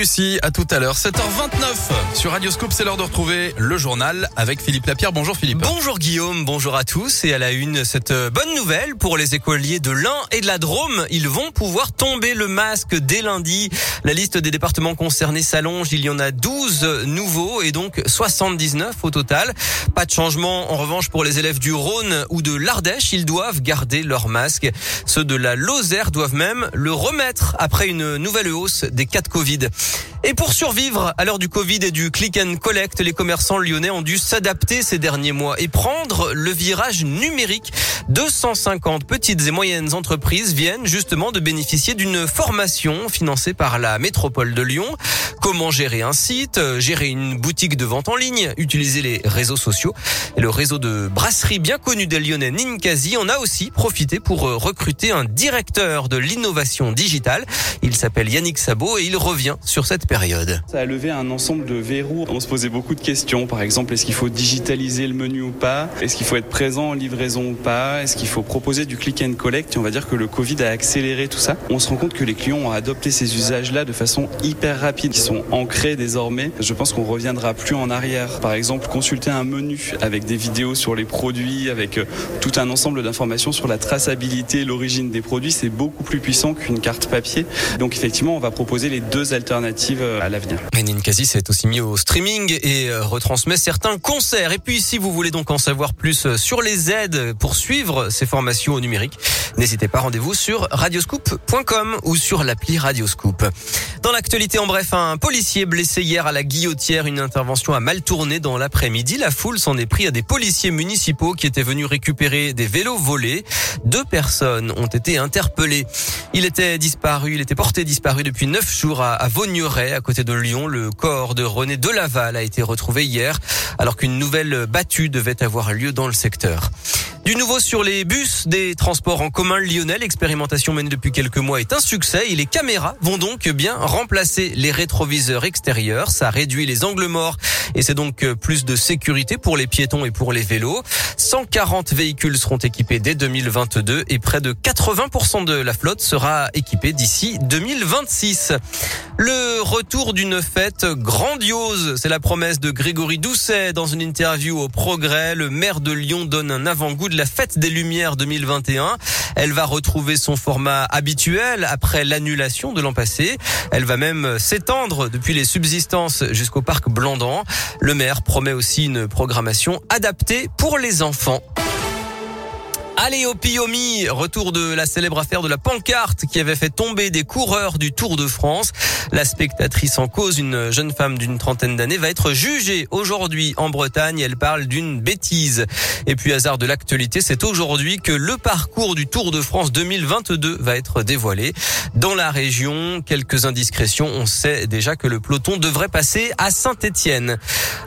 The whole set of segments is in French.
Lucie. À tout à l'heure. 7h29 sur Radioscope. C'est l'heure de retrouver le journal avec Philippe Lapierre. Bonjour Philippe. Bonjour Guillaume. Bonjour à tous. Et à la une, cette bonne nouvelle pour les écoliers de l'Ain et de la Drôme. Ils vont pouvoir tomber le masque dès lundi. La liste des départements concernés s'allonge. Il y en a 12 nouveaux et donc 79 au total. Pas de changement en revanche pour les élèves du Rhône ou de l'Ardèche. Ils doivent garder leur masque. Ceux de la Lozère doivent même le remettre après une nouvelle hausse des cas de Covid. Et pour survivre à l'heure du Covid et du click and collect, les commerçants lyonnais ont dû s'adapter ces derniers mois et prendre le virage numérique. 250 petites et moyennes entreprises viennent justement de bénéficier d'une formation financée par la métropole de Lyon. Comment gérer un site, gérer une boutique de vente en ligne, utiliser les réseaux sociaux. Et le réseau de brasserie bien connu des Lyonnais, Ninkasi, en a aussi profité pour recruter un directeur de l'innovation digitale. Il s'appelle Yannick Sabot et il revient sur cette période. Ça a levé un ensemble de verrous. On se posait beaucoup de questions. Par exemple, est-ce qu'il faut digitaliser le menu ou pas? Est-ce qu'il faut être présent en livraison ou pas? Est-ce qu'il faut proposer du click and collect? On va dire que le Covid a accéléré tout ça. On se rend compte que les clients ont adopté ces usages-là de façon hyper rapide, qui sont ancrés désormais. Je pense qu'on reviendra plus en arrière. Par exemple, consulter un menu avec des vidéos sur les produits, avec euh, tout un ensemble d'informations sur la traçabilité, l'origine des produits, c'est beaucoup plus puissant qu'une carte papier. Donc effectivement, on va proposer les deux alternatives à l'avenir. S'est aussi mis au streaming et euh, retransmet certains concerts. Et puis, si vous voulez donc en savoir plus euh, sur les aides pour suivre ces formations au numérique, n'hésitez pas, rendez-vous sur radioscoop.com ou sur l'appli Radioscoop. Dans l'actualité, en bref, un policier blessé hier à la guillotière, une intervention a mal tourné dans l'après-midi. La foule s'en est pris à des policiers municipaux qui étaient venus récupérer des vélos volés. Deux personnes ont été interpellées. Il était disparu, il était porté disparu depuis neuf jours à, à À côté de Lyon. Le corps de René Delaval a été retrouvé hier, alors qu'une nouvelle battue devait avoir lieu dans le secteur. Du nouveau sur les bus des transports en commun lyonnais, l'expérimentation menée depuis quelques mois est un succès et les caméras vont donc bien remplacer les rétroviseurs extérieurs. Ça réduit les angles morts et c'est donc plus de sécurité pour les piétons et pour les vélos. 140 véhicules seront équipés dès 2022 et près de 80% de la flotte sera équipée d'ici 2026. Le retour d'une fête grandiose, c'est la promesse de Grégory Doucet dans une interview au Progrès. Le maire de Lyon donne un avant-goût de la fête des Lumières 2021. Elle va retrouver son format habituel après l'annulation de l'an passé. Elle va même s'étendre depuis les subsistances jusqu'au parc Blandan. Le maire promet aussi une programmation adaptée pour les enfants. Allez au Piomi, retour de la célèbre affaire de la pancarte qui avait fait tomber des coureurs du Tour de France. La spectatrice en cause, une jeune femme d'une trentaine d'années, va être jugée aujourd'hui en Bretagne. Elle parle d'une bêtise. Et puis hasard de l'actualité, c'est aujourd'hui que le parcours du Tour de France 2022 va être dévoilé. Dans la région, quelques indiscrétions. On sait déjà que le peloton devrait passer à Saint-Étienne.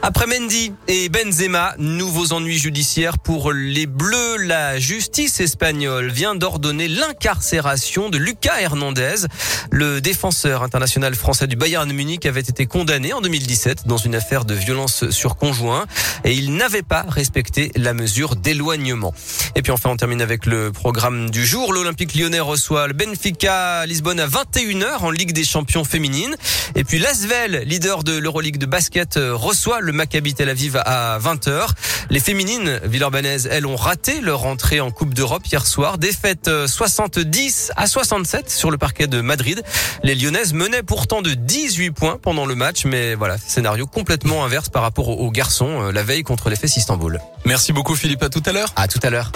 Après Mendy et Benzema, nouveaux ennuis judiciaires pour les Bleus. La justice espagnole vient d'ordonner l'incarcération de Lucas Hernandez. Le défenseur international français du Bayern Munich avait été condamné en 2017 dans une affaire de violence sur conjoint et il n'avait pas respecté la mesure d'éloignement. Et puis enfin, on termine avec le programme du jour. L'Olympique lyonnais reçoit le Benfica Lisbonne à 21h en Ligue des champions féminines. Et puis l'Asvel, leader de l'Euroleague de basket, reçoit le Maccabi Tel Aviv à 20h. Les féminines villeurbanaises, elles ont raté leur entrée en Coupe d'Europe hier soir. Défaite 70 à 67 sur le parquet de Madrid. Les Lyonnaises menaient pourtant de 18 points pendant le match, mais voilà, scénario complètement inverse par rapport aux garçons la veille contre les Fesses Istanbul. Merci beaucoup Philippe, à tout à l'heure. À tout à l'heure.